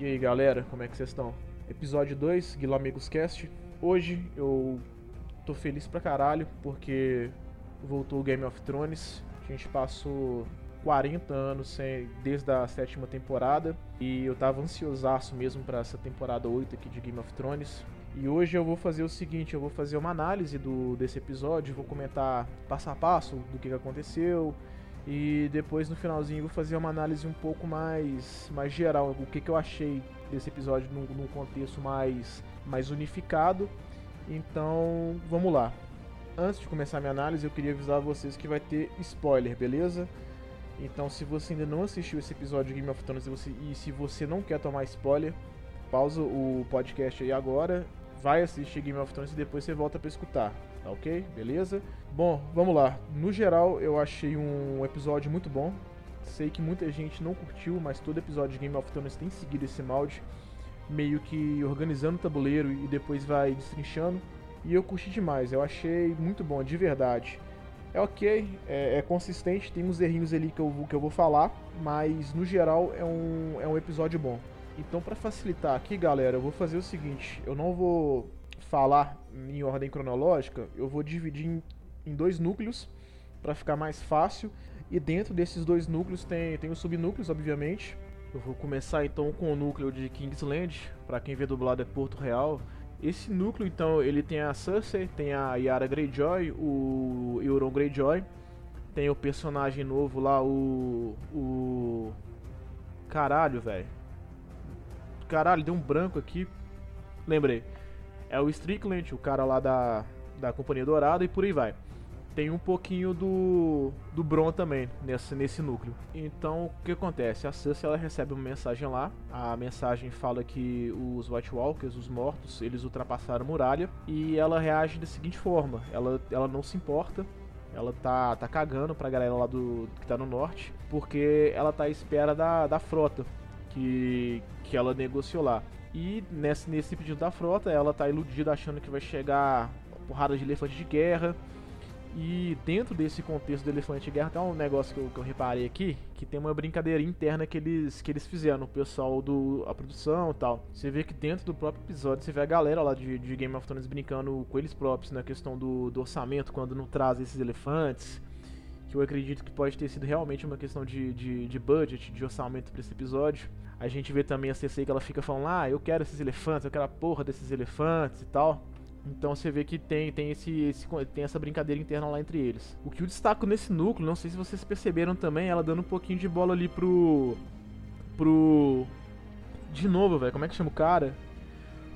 E aí galera, como é que vocês estão? Episódio 2, Guilherme Cast. Hoje eu tô feliz pra caralho porque voltou o Game of Thrones. A gente passou 40 anos sem, desde a sétima temporada e eu tava ansiosaço mesmo para essa temporada 8 aqui de Game of Thrones. E hoje eu vou fazer o seguinte, eu vou fazer uma análise do, desse episódio, vou comentar passo a passo do que aconteceu, e depois no finalzinho vou fazer uma análise um pouco mais, mais geral, o que, que eu achei desse episódio num, num contexto mais, mais unificado. Então vamos lá. Antes de começar minha análise, eu queria avisar vocês que vai ter spoiler, beleza? Então, se você ainda não assistiu esse episódio de Game of Thrones e, você, e se você não quer tomar spoiler, pausa o podcast aí agora, vai assistir Game of Thrones e depois você volta para escutar. Tá ok? Beleza? Bom, vamos lá. No geral, eu achei um episódio muito bom. Sei que muita gente não curtiu, mas todo episódio de Game of Thrones tem seguido esse molde, meio que organizando o tabuleiro e depois vai destrinchando. E eu curti demais, eu achei muito bom, de verdade. É ok, é, é, consistente, tem uns errinhos ali que eu, que eu vou falar, mas no geral é um, é um episódio bom. Então, para facilitar aqui, galera, eu vou fazer o seguinte: eu não vou falar em ordem cronológica, eu vou dividir em, em dois núcleos para ficar mais fácil. E dentro desses dois núcleos tem, tem os subnúcleos, obviamente. Eu vou começar então com o núcleo de Kingsland, para quem vê dublado é Porto Real. Esse núcleo então, ele tem a Cersei, tem a Yara Greyjoy, o Euron Greyjoy, tem o personagem novo lá, o o caralho, velho. Caralho, deu um branco aqui. Lembrei é o Strickland, o cara lá da, da Companhia Dourada e por aí vai. Tem um pouquinho do, do Bron também nesse, nesse núcleo. Então, o que acontece? A Cersei ela recebe uma mensagem lá. A mensagem fala que os White Walkers, os mortos, eles ultrapassaram a muralha. E ela reage da seguinte forma: ela, ela não se importa, ela tá, tá cagando pra galera lá do que tá no norte, porque ela tá à espera da, da frota que, que ela negociou lá. E nesse, nesse pedido da frota, ela tá iludida achando que vai chegar porrada de elefante de guerra. E dentro desse contexto do elefante de guerra, tem um negócio que eu, que eu, reparei aqui, que tem uma brincadeira interna que eles, que eles fizeram, o pessoal do a produção e tal. Você vê que dentro do próprio episódio, você vê a galera lá de, de Game of Thrones brincando com eles próprios na questão do, do orçamento, quando não traz esses elefantes. Que eu acredito que pode ter sido realmente uma questão de, de, de budget, de orçamento para esse episódio. A gente vê também a CC que ela fica falando, ah, eu quero esses elefantes, eu quero a porra desses elefantes e tal. Então você vê que tem, tem, esse, esse, tem essa brincadeira interna lá entre eles. O que eu destaco nesse núcleo, não sei se vocês perceberam também, ela dando um pouquinho de bola ali pro. pro. De novo, velho, como é que chama o cara?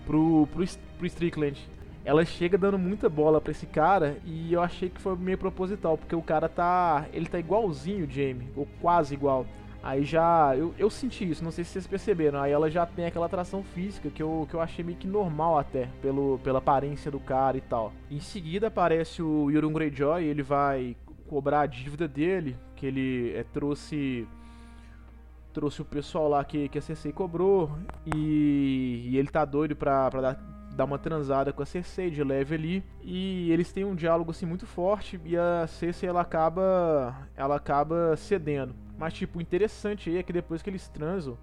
Pro, pro, pro Strickland. Ela chega dando muita bola pra esse cara e eu achei que foi meio proposital, porque o cara tá. Ele tá igualzinho o Jamie, ou quase igual. Aí já. Eu, eu senti isso, não sei se vocês perceberam. Aí ela já tem aquela atração física que eu, que eu achei meio que normal até, pelo, pela aparência do cara e tal. Em seguida aparece o Euron Greyjoy, ele vai cobrar a dívida dele, que ele é, trouxe. Trouxe o pessoal lá que, que a Cersei cobrou. E, e ele tá doido pra, pra dar, dar uma transada com a Cersei de leve ali. E eles têm um diálogo assim muito forte. E a Cersei ela acaba. Ela acaba cedendo. Mas, tipo, interessante aí é que depois que eles transam,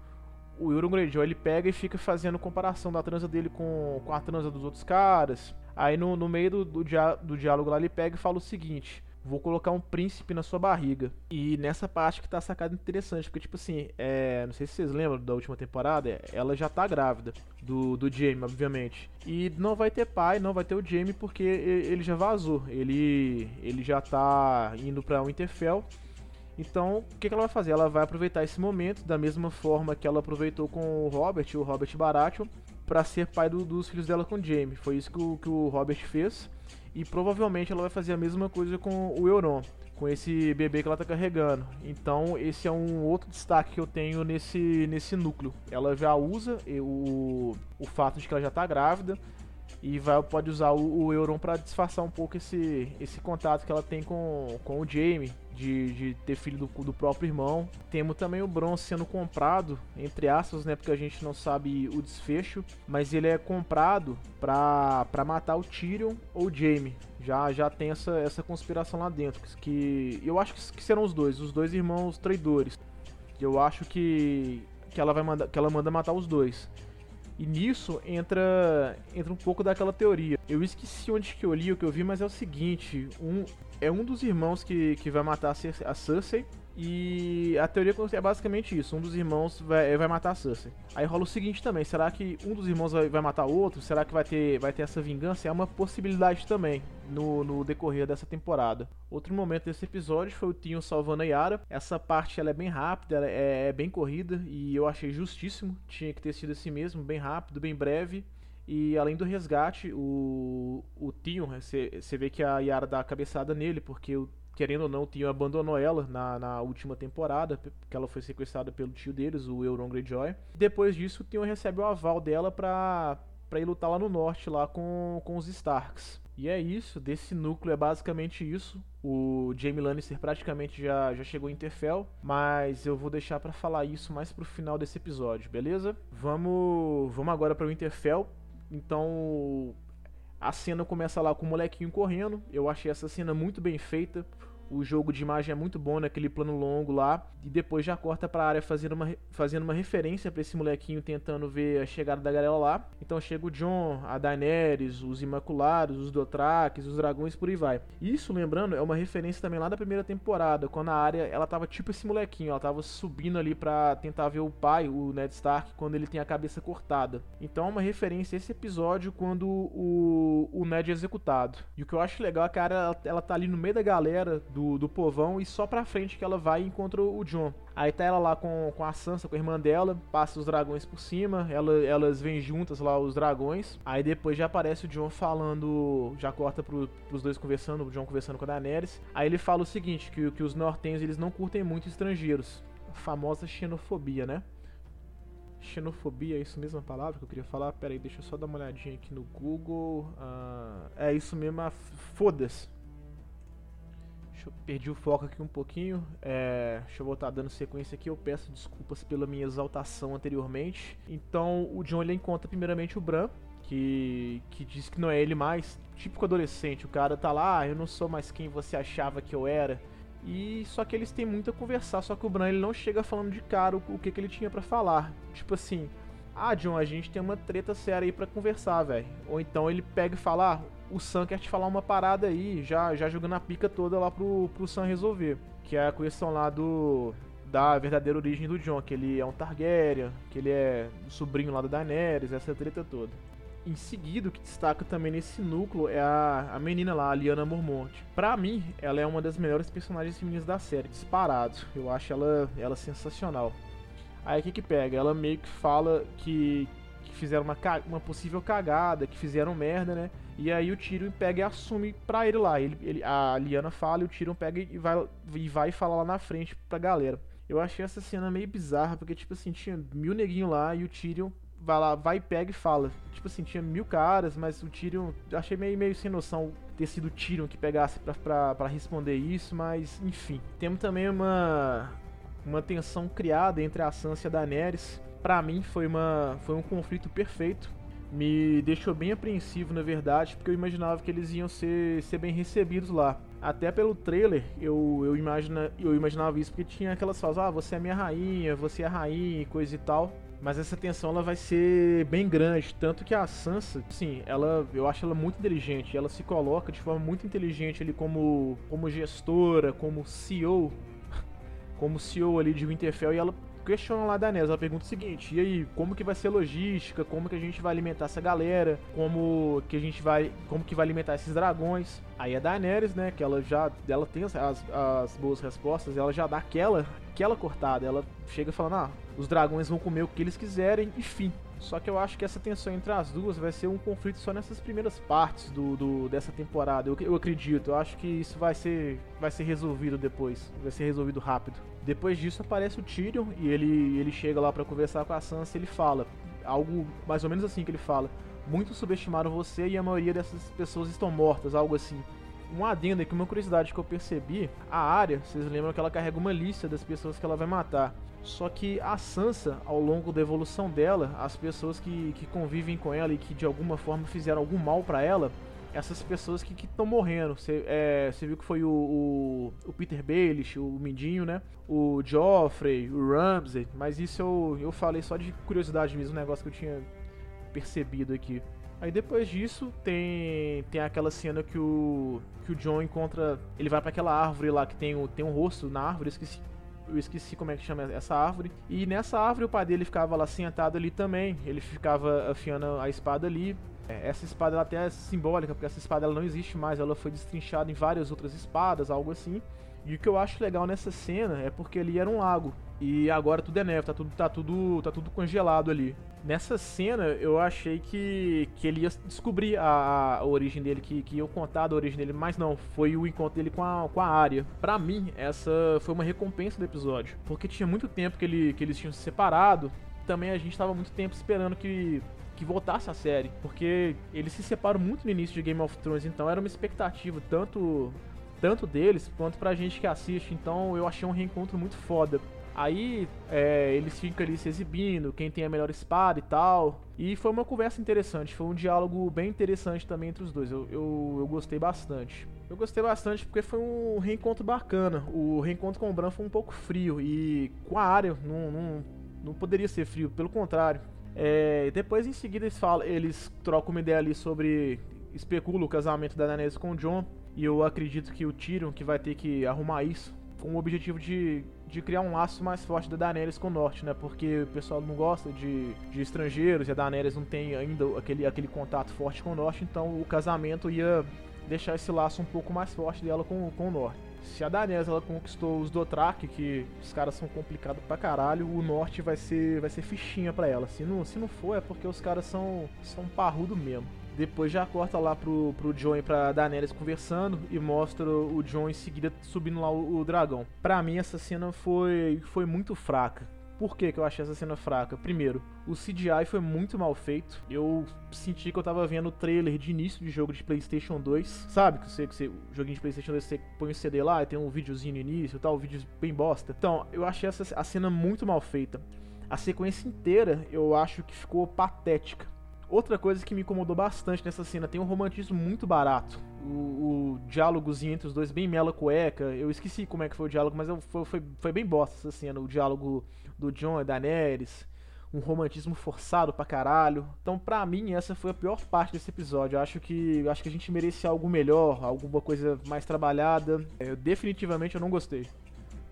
o Euron Greyjoy ele pega e fica fazendo comparação da transa dele com, com a transa dos outros caras. Aí no, no meio do, do, diá do diálogo lá ele pega e fala o seguinte: Vou colocar um príncipe na sua barriga. E nessa parte que tá sacada interessante, porque tipo assim, é, não sei se vocês lembram da última temporada, ela já tá grávida do, do Jaime, obviamente. E não vai ter pai, não vai ter o Jaime porque ele já vazou. Ele ele já tá indo para Winterfell então, o que, que, ela vai fazer? Ela vai aproveitar esse momento da mesma forma que ela aproveitou com o Robert, o Robert Baratheon, para ser pai do, dos filhos dela com Jaime. Foi isso que o, que o Robert fez. E provavelmente ela vai fazer a mesma coisa com o Euron, com esse bebê que ela está carregando. Então, esse é um outro destaque que eu tenho nesse, nesse núcleo. Ela já usa o, o fato de que ela já está grávida e vai, pode usar o, o Euron para disfarçar um pouco esse, esse contato que ela tem com, com o Jaime, de, de ter filho do, do próprio irmão. Temos também o Bron sendo comprado, entre aspas, né, porque a gente não sabe o desfecho, mas ele é comprado para matar o Tyrion ou o Jaime. Já, já tem essa, essa conspiração lá dentro, que eu acho que, que serão os dois, os dois irmãos traidores. Eu acho que que ela vai mandar, que ela manda matar os dois. E nisso entra entra um pouco daquela teoria. Eu esqueci onde que eu li o que eu vi, mas é o seguinte, um é um dos irmãos que, que vai matar a Cersei e a teoria é basicamente isso: um dos irmãos vai, vai matar a Cersei. Aí rola o seguinte também: será que um dos irmãos vai, vai matar o outro? Será que vai ter, vai ter essa vingança? É uma possibilidade também no, no decorrer dessa temporada. Outro momento desse episódio foi o Tinho salvando a Yara. Essa parte ela é bem rápida, ela é, é bem corrida e eu achei justíssimo. Tinha que ter sido assim mesmo, bem rápido, bem breve. E além do resgate, o, o Tinho, você vê que a Yara dá a cabeçada nele, porque querendo ou não, o Tio abandonou ela na, na última temporada, porque ela foi sequestrada pelo tio deles, o Euron Greyjoy. Depois disso, o Tio recebe o aval dela pra, pra ir lutar lá no norte, lá com, com os Starks. E é isso, desse núcleo é basicamente isso. O Jaime Lannister praticamente já, já chegou em Interfell, mas eu vou deixar para falar isso mais pro final desse episódio, beleza? Vamos, vamos agora para o Interfell. Então, a cena começa lá com o molequinho correndo. Eu achei essa cena muito bem feita. O jogo de imagem é muito bom naquele plano longo lá. E depois já corta pra área fazendo uma, fazendo uma referência para esse molequinho tentando ver a chegada da galera lá. Então chega o John, a Daenerys, os Imaculados, os Dothraques, os dragões, por aí vai. Isso, lembrando, é uma referência também lá da primeira temporada, quando a área ela tava tipo esse molequinho, ela tava subindo ali pra tentar ver o pai, o Ned Stark, quando ele tem a cabeça cortada. Então é uma referência a esse episódio quando o, o Ned é executado. E o que eu acho legal é que a área ela, ela tá ali no meio da galera do do, do povão e só pra frente que ela vai e encontra o John. Aí tá ela lá com, com a Sansa, com a irmã dela, passa os dragões por cima, ela, elas vêm juntas lá, os dragões. Aí depois já aparece o John falando, já corta pro, pros dois conversando, o John conversando com a Daenerys. Aí ele fala o seguinte, que, que os nortenhos eles não curtem muito estrangeiros. A famosa xenofobia, né? Xenofobia, é isso mesmo a palavra que eu queria falar? Pera aí, deixa eu só dar uma olhadinha aqui no Google. Uh, é isso mesmo, foda-se. Deixa eu perdi o foco aqui um pouquinho. É, deixa eu voltar dando sequência aqui. Eu peço desculpas pela minha exaltação anteriormente. Então o John ele encontra primeiramente o Bran, que, que diz que não é ele mais. Típico adolescente. O cara tá lá, ah, eu não sou mais quem você achava que eu era. E só que eles têm muito a conversar, só que o Bran ele não chega falando de cara o, o que, que ele tinha para falar. Tipo assim, ah, John, a gente tem uma treta séria aí para conversar, velho. Ou então ele pega e fala, ah, o Sam quer te falar uma parada aí, já, já jogando a pica toda lá pro, pro Sam resolver. Que é a questão lá do. Da verdadeira origem do John, que ele é um Targaryen, que ele é sobrinho lá da Daenerys, essa treta toda. Em seguida, o que destaca também nesse núcleo é a, a menina lá, a Liana Mormont. Pra mim, ela é uma das melhores personagens femininas da série, disparado. Eu acho ela, ela sensacional. Aí o que que pega? Ela meio que fala que, que fizeram uma, uma possível cagada, que fizeram merda, né? E aí o Tyrion pega e assume pra ele lá. Ele, ele, a Liana fala e o Tyrion pega e vai, e vai falar lá na frente pra galera. Eu achei essa cena meio bizarra, porque, tipo assim, tinha mil neguinhos lá e o Tyrion vai lá, vai, pega e fala. Tipo assim, tinha mil caras, mas o Tyrion. Achei meio, meio sem noção ter sido o Tyrion que pegasse pra, pra, pra responder isso, mas enfim. Temos também uma. Uma tensão criada entre a Sansa e a Daenerys. Pra mim foi, uma, foi um conflito perfeito me deixou bem apreensivo, na verdade, porque eu imaginava que eles iam ser, ser bem recebidos lá. Até pelo trailer, eu, eu, imagina, eu imaginava isso, porque tinha aquelas falas, ah, você é minha rainha, você é a rainha e coisa e tal. Mas essa tensão ela vai ser bem grande, tanto que a Sansa, sim, ela, eu acho ela muito inteligente, ela se coloca de forma muito inteligente ali como, como gestora, como CEO, como CEO ali de Winterfell, e ela questiona lá da Daenerys, ela pergunta o seguinte: "E aí, como que vai ser a logística? Como que a gente vai alimentar essa galera? Como que a gente vai, como que vai alimentar esses dragões?" Aí a Daenerys, né, que ela já ela tem as, as boas respostas, ela já dá aquela aquela cortada, ela chega falando: "Ah, os dragões vão comer o que eles quiserem", enfim. Só que eu acho que essa tensão entre as duas vai ser um conflito só nessas primeiras partes do, do dessa temporada. Eu, eu, acredito. Eu acho que isso vai ser, vai ser resolvido depois. Vai ser resolvido rápido. Depois disso aparece o Tyrion e ele, ele chega lá para conversar com a Sansa e ele fala algo mais ou menos assim que ele fala. Muitos subestimaram você e a maioria dessas pessoas estão mortas, algo assim. Um adendo aqui, uma curiosidade que eu percebi, a área, vocês lembram que ela carrega uma lista das pessoas que ela vai matar. Só que a Sansa, ao longo da evolução dela, as pessoas que, que convivem com ela e que de alguma forma fizeram algum mal para ela, essas pessoas que estão morrendo. Você é, viu que foi o, o, o, Peter Baelish, o Mindinho, né? O Joffrey, o Ramsey, mas isso eu, eu falei só de curiosidade mesmo, um negócio que eu tinha percebido aqui. Aí depois disso tem tem aquela cena que o que o John encontra, ele vai para aquela árvore lá que tem o, tem um rosto na árvore, esqueci eu esqueci como é que chama essa árvore. E nessa árvore o pai dele ficava lá sentado ali também. Ele ficava afiando a espada ali. É, essa espada ela até é simbólica, porque essa espada ela não existe mais, ela foi destrinchada em várias outras espadas, algo assim. E o que eu acho legal nessa cena é porque ali era um lago. E agora tudo é neve, tá tudo, tá tudo, tá tudo congelado ali. Nessa cena eu achei que, que ele ia descobrir a, a origem dele, que, que ia contar da origem dele, mas não, foi o encontro dele com a, com a área. Pra mim, essa foi uma recompensa do episódio. Porque tinha muito tempo que, ele, que eles tinham se separado. Também a gente tava muito tempo esperando que que voltasse a série, porque eles se separam muito no início de Game of Thrones, então era uma expectativa tanto tanto deles quanto pra gente que assiste, então eu achei um reencontro muito foda. Aí é, eles ficam ali se exibindo, quem tem a melhor espada e tal. E foi uma conversa interessante, foi um diálogo bem interessante também entre os dois. Eu, eu, eu gostei bastante. Eu gostei bastante porque foi um reencontro bacana. O reencontro com o Bran foi um pouco frio e com a área não, não, não poderia ser frio, pelo contrário. É, depois em seguida eles falam, eles trocam uma ideia ali sobre especula o casamento da Daenerys com o Jon e eu acredito que o Tyrion que vai ter que arrumar isso com o objetivo de, de criar um laço mais forte da Daenerys com o Norte, né? Porque o pessoal não gosta de, de estrangeiros e a Daenerys não tem ainda aquele, aquele contato forte com o Norte, então o casamento ia deixar esse laço um pouco mais forte dela com, com o Norte. Se a Daenerys ela conquistou os Dothraki, que os caras são complicados pra caralho, o norte vai ser vai ser fichinha pra ela. Se não, se não for, é porque os caras são, são parrudo mesmo. Depois já corta lá pro, pro John e pra Daenerys conversando e mostra o John em seguida subindo lá o, o dragão. Pra mim essa cena foi, foi muito fraca. Por que, que eu achei essa cena fraca? Primeiro, o CGI foi muito mal feito. Eu senti que eu tava vendo o trailer de início de jogo de PlayStation 2. Sabe que você, que você joguinho de PlayStation 2 você põe o CD lá e tem um videozinho no início tal, um vídeo bem bosta. Então, eu achei essa a cena muito mal feita. A sequência inteira eu acho que ficou patética. Outra coisa que me incomodou bastante nessa cena, tem um romantismo muito barato. O, o diálogozinho entre os dois, bem mela cueca. Eu esqueci como é que foi o diálogo, mas foi, foi, foi bem bosta essa cena. O diálogo do John e da Daenerys. Um romantismo forçado pra caralho. Então, pra mim, essa foi a pior parte desse episódio. Eu acho que, acho que a gente merecia algo melhor, alguma coisa mais trabalhada. Eu, definitivamente eu não gostei.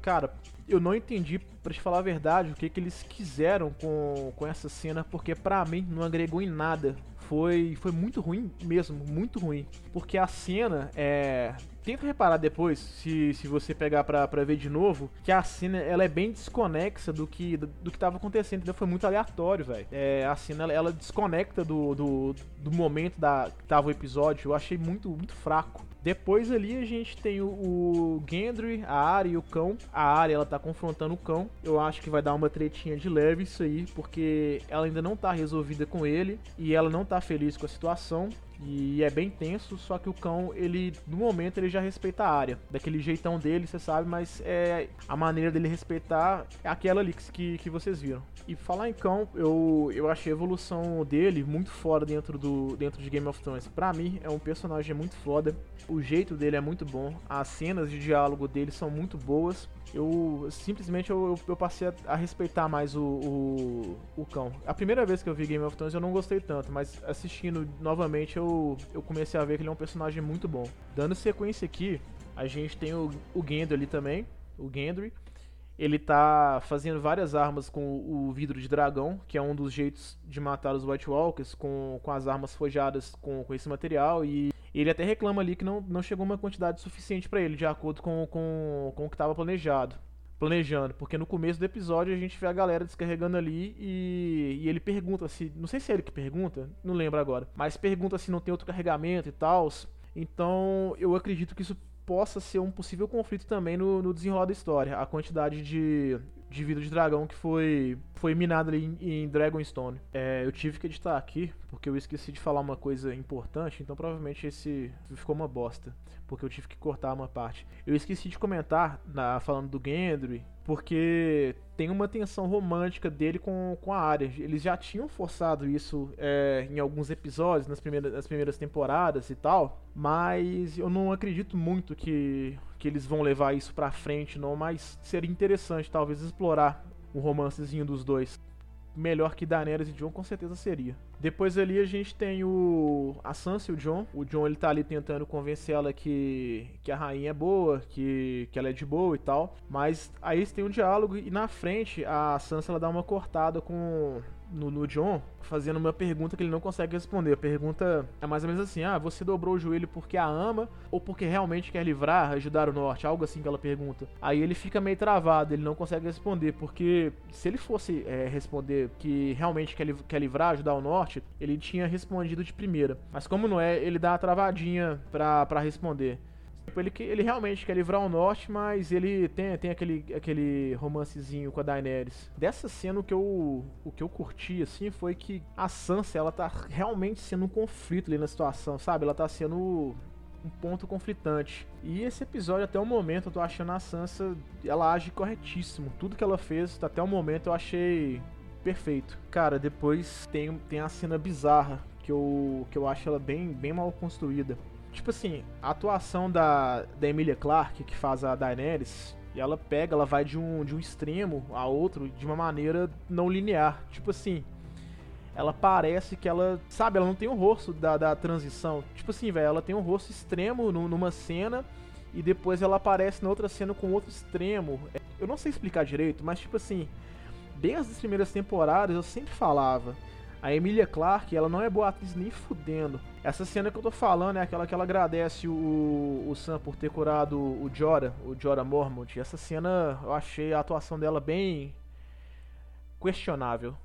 Cara, eu não entendi, para te falar a verdade, o que, que eles quiseram com, com essa cena, porque pra mim não agregou em nada. Foi, foi muito ruim mesmo, muito ruim. Porque a cena é. Tenta reparar depois, se, se você pegar pra, pra ver de novo, que a cena ela é bem desconexa do que, do, do que tava acontecendo. Então foi muito aleatório, velho. É, a cena ela, ela desconecta do, do, do momento da, que tava o episódio. Eu achei muito, muito fraco. Depois ali a gente tem o, o Gendry, a Arya e o cão. A Arya ela tá confrontando o cão. Eu acho que vai dar uma tretinha de leve isso aí, porque ela ainda não tá resolvida com ele e ela não tá feliz com a situação. E é bem tenso, só que o cão, ele, no momento, ele já respeita a área. Daquele jeitão dele, você sabe, mas é a maneira dele respeitar é aquela ali que, que vocês viram. E falar em cão, eu, eu achei a evolução dele muito foda dentro, do, dentro de Game of Thrones. Pra mim, é um personagem muito foda. O jeito dele é muito bom. As cenas de diálogo dele são muito boas eu simplesmente eu, eu passei a, a, respeitar mais o, o, o, cão. A primeira vez que eu vi Game of Thrones eu não gostei tanto, mas assistindo novamente eu, eu comecei a ver que ele é um personagem muito bom. Dando sequência aqui, a gente tem o, o Gendry ali também, o Gendry. Ele tá fazendo várias armas com o vidro de dragão, que é um dos jeitos de matar os White Walkers, com, com as armas forjadas com, com esse material. E ele até reclama ali que não, não chegou uma quantidade suficiente para ele, de acordo com, com, com o que estava planejado. Planejando, porque no começo do episódio a gente vê a galera descarregando ali e, e ele pergunta se. Não sei se é ele que pergunta, não lembro agora. Mas pergunta se não tem outro carregamento e tal. Então eu acredito que isso possa ser um possível conflito também no, no desenrolar da história. A quantidade de, de vida de dragão que foi, foi minada ali em, em Dragonstone. É, eu tive que editar aqui, porque eu esqueci de falar uma coisa importante, então provavelmente esse ficou uma bosta, porque eu tive que cortar uma parte. Eu esqueci de comentar, na, falando do Gendry porque tem uma tensão romântica dele com, com a área. Eles já tinham forçado isso é, em alguns episódios, nas primeiras, nas primeiras temporadas e tal, mas eu não acredito muito que, que eles vão levar isso pra frente, não. Mas seria interessante, talvez, explorar o romancezinho dos dois melhor que Daenerys e Jon com certeza seria. Depois ali a gente tem o a Sansa e o Jon. O Jon ele tá ali tentando convencer ela que, que a rainha é boa, que, que ela é de boa e tal. Mas aí tem um diálogo e na frente a Sansa ela dá uma cortada com no, no John fazendo uma pergunta que ele não consegue responder. A pergunta é mais ou menos assim: ah, você dobrou o joelho porque a ama ou porque realmente quer livrar, ajudar o norte? Algo assim que ela pergunta. Aí ele fica meio travado, ele não consegue responder, porque se ele fosse é, responder que realmente quer, quer livrar, ajudar o norte, ele tinha respondido de primeira. Mas como não é, ele dá a travadinha pra, pra responder. Tipo, ele, ele realmente quer livrar o norte, mas ele tem, tem aquele, aquele romancezinho com a Daenerys. Dessa cena, o que, eu, o que eu curti, assim, foi que a Sansa, ela tá realmente sendo um conflito ali na situação, sabe? Ela tá sendo um ponto conflitante. E esse episódio, até o momento, eu tô achando a Sansa, ela age corretíssimo. Tudo que ela fez, até o momento, eu achei perfeito. Cara, depois tem, tem a cena bizarra, que eu, que eu acho ela bem, bem mal construída Tipo assim, a atuação da, da Emilia Clarke, que faz a Daenerys, e ela pega, ela vai de um, de um extremo a outro de uma maneira não linear. Tipo assim, ela parece que ela, sabe, ela não tem o um rosto da, da transição. Tipo assim, velho, ela tem um rosto extremo no, numa cena e depois ela aparece na outra cena com outro extremo. Eu não sei explicar direito, mas tipo assim, desde as primeiras temporadas eu sempre falava a Emilia Clarke, ela não é boa atriz nem fudendo. Essa cena que eu tô falando é aquela que ela agradece o, o Sam por ter curado o Jora, o Jora Mormont. Essa cena eu achei a atuação dela bem questionável.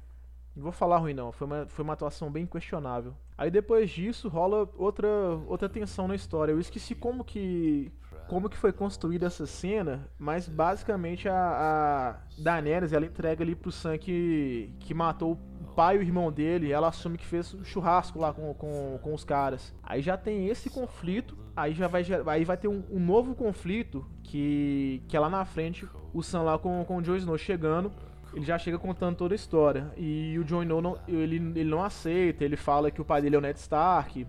Não vou falar ruim não, foi uma, foi uma atuação bem questionável. Aí depois disso rola outra outra tensão na história. Eu esqueci como que como que foi construída essa cena, mas basicamente a, a Daenerys ela entrega ali pro Sam que, que matou pai e o irmão dele, ela assume que fez churrasco lá com, com, com os caras. Aí já tem esse conflito, aí já vai, aí vai ter um, um novo conflito que, que é lá na frente, o Sam lá com, com o Jon Snow chegando, ele já chega contando toda a história. E o Jon Snow não, ele, ele não aceita, ele fala que o pai dele é o Ned Stark.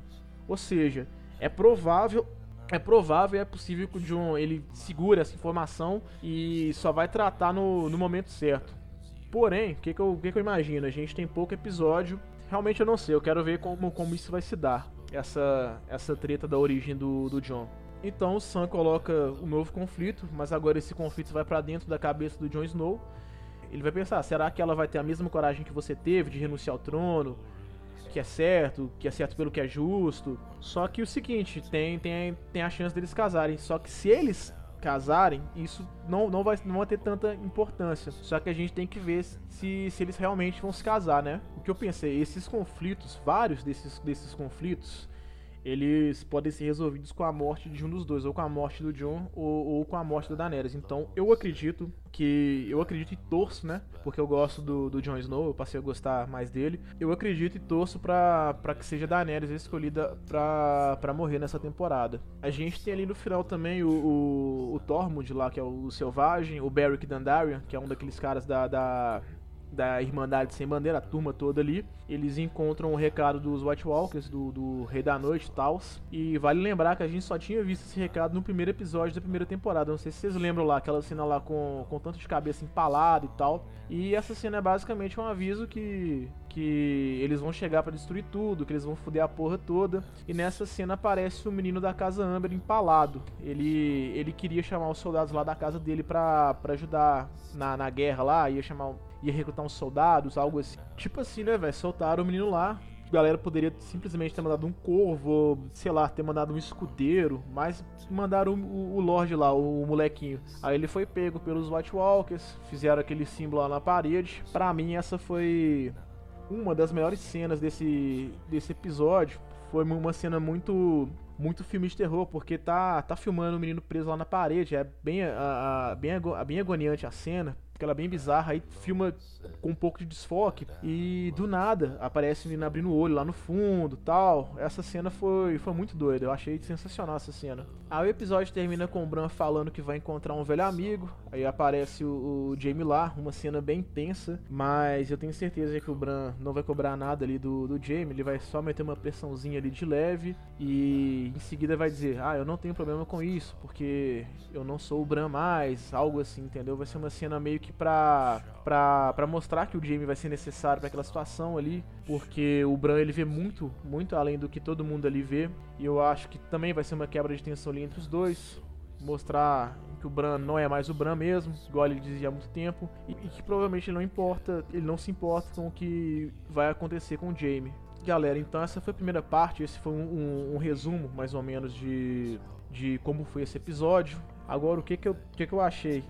Ou seja, é provável é provável e é possível que o John ele segure essa informação e só vai tratar no, no momento certo. Porém, o que, que, eu, que, que eu imagino? A gente tem pouco episódio. Realmente eu não sei, eu quero ver como, como isso vai se dar. Essa, essa treta da origem do, do John. Então o Sam coloca um novo conflito, mas agora esse conflito vai para dentro da cabeça do Jon Snow. Ele vai pensar: será que ela vai ter a mesma coragem que você teve de renunciar ao trono? Que é certo, que é certo pelo que é justo. Só que o seguinte: tem, tem, tem a chance deles casarem. Só que se eles casarem, isso não, não, vai, não vai ter tanta importância. Só que a gente tem que ver se, se eles realmente vão se casar, né? O que eu pensei, esses conflitos, vários desses, desses conflitos, eles podem ser resolvidos com a morte de um dos dois, ou com a morte do John, ou, ou com a morte da Daenerys. Então eu acredito que. Eu acredito e torço, né? Porque eu gosto do, do Jon Snow, eu passei a gostar mais dele. Eu acredito e torço pra que seja Daenerys escolhida pra morrer nessa temporada. A gente tem ali no final também o, o, o Tormund lá, que é o Selvagem, o Beric Dandarian, que é um daqueles caras da, da da Irmandade Sem Bandeira, a turma toda ali. Eles encontram o recado dos White Walkers, do, do Rei da Noite e tal. E vale lembrar que a gente só tinha visto esse recado no primeiro episódio da primeira temporada. Não sei se vocês lembram lá, aquela cena lá com, com tanto de cabeça empalada e tal. E essa cena é basicamente um aviso que que eles vão chegar para destruir tudo, que eles vão foder a porra toda. E nessa cena aparece o menino da casa Amber empalado. Ele ele queria chamar os soldados lá da casa dele para ajudar na, na guerra lá, ia chamar ia recrutar uns soldados, algo assim. Tipo assim, né, velho? Soltaram o menino lá. A galera poderia simplesmente ter mandado um corvo, sei lá, ter mandado um escudeiro, mas mandaram o, o Lorde lá, o, o, molequinho. Aí ele foi pego pelos White Walkers, fizeram aquele símbolo lá na parede. Pra mim, essa foi uma das melhores cenas desse, desse episódio. Foi uma cena muito muito filme de terror, porque tá, tá filmando o menino preso lá na parede. É bem, a, a bem, bem agoniante a cena, aquela bem bizarra, aí filma com um pouco de desfoque e do nada aparece menina abrindo o olho lá no fundo tal. Essa cena foi, foi muito doida, eu achei sensacional essa cena. Aí o episódio termina com o Bran falando que vai encontrar um velho amigo, aí aparece o, o Jamie lá, uma cena bem tensa, mas eu tenho certeza que o Bran não vai cobrar nada ali do, do Jamie, ele vai só meter uma pressãozinha ali de leve e em seguida vai dizer: Ah, eu não tenho problema com isso, porque eu não sou o Bran mais, algo assim, entendeu? Vai ser uma cena meio que pra, pra, pra mostrar que o Jamie vai ser necessário para aquela situação ali, porque o Bran ele vê muito, muito além do que todo mundo ali vê, e eu acho que também vai ser uma quebra de tensão ali entre os dois, mostrar que o Bran não é mais o Bran mesmo, igual ele dizia há muito tempo, e, e que provavelmente ele não importa, ele não se importa com o que vai acontecer com o Jamie. Galera, então essa foi a primeira parte, esse foi um, um, um resumo mais ou menos de, de como foi esse episódio. Agora, o que que eu, que que eu achei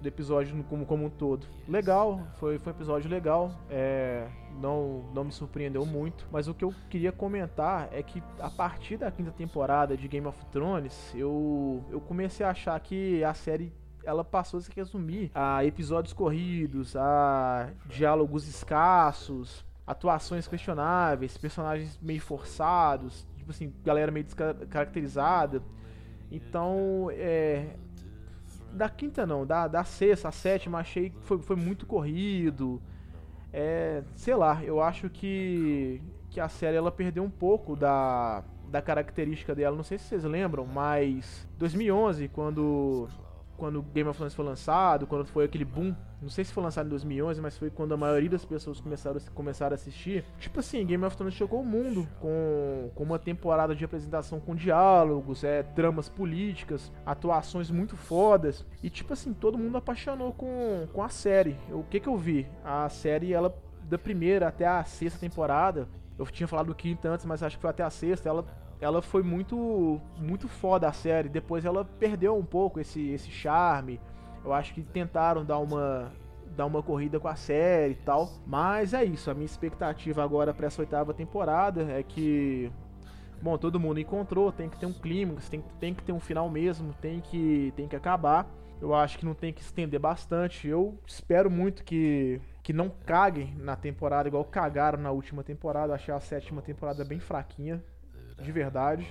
do episódio como, como um todo? Legal, foi, foi um episódio legal, é, não, não me surpreendeu muito, mas o que eu queria comentar é que a partir da quinta temporada de Game of Thrones, eu, eu comecei a achar que a série ela passou a se resumir a episódios corridos, a diálogos escassos, atuações questionáveis, personagens meio forçados, tipo assim, galera meio descaracterizada. Então, é. Da quinta não, da, da sexta, a sétima, achei que foi, foi muito corrido. É, sei lá, eu acho que, que a série ela perdeu um pouco da, da característica dela. Não sei se vocês lembram, mas 2011, quando quando Game of Thrones foi lançado, quando foi aquele boom, não sei se foi lançado em 2011, mas foi quando a maioria das pessoas começaram, começaram a assistir. Tipo assim, Game of Thrones chegou ao mundo com, com uma temporada de apresentação com diálogos, é, tramas políticas, atuações muito fodas. E tipo assim, todo mundo apaixonou com, com a série. O que que eu vi? A série, ela, da primeira até a sexta temporada, eu tinha falado do quinta antes, mas acho que foi até a sexta, ela ela foi muito muito foda a série. Depois ela perdeu um pouco esse, esse charme. Eu acho que tentaram dar uma dar uma corrida com a série e tal. Mas é isso. A minha expectativa agora para essa oitava temporada é que bom, todo mundo encontrou, tem que ter um clímax, tem, tem que ter um final mesmo, tem que tem que acabar. Eu acho que não tem que estender bastante. Eu espero muito que que não caguem na temporada igual cagaram na última temporada. Eu achei a sétima temporada bem fraquinha de verdade.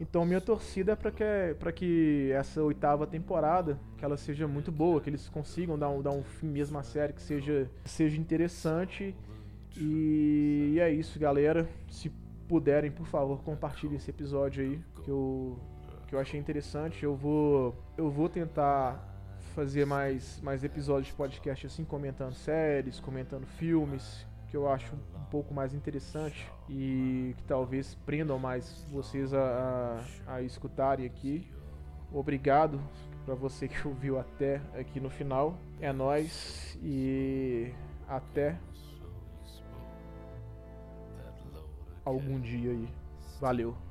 Então minha torcida é para que, pra que essa oitava temporada que ela seja muito boa, que eles consigam dar um, dar um fim mesmo à série, que seja, seja interessante. E é isso, galera. Se puderem, por favor, compartilhem esse episódio aí, que eu, que eu achei interessante. Eu vou, eu vou tentar fazer mais, mais episódios de podcast assim, comentando séries, comentando filmes, que eu acho um pouco mais interessante e que talvez prendam mais vocês a, a, a escutarem aqui. Obrigado para você que ouviu até aqui no final. É nós e até algum dia aí. Valeu.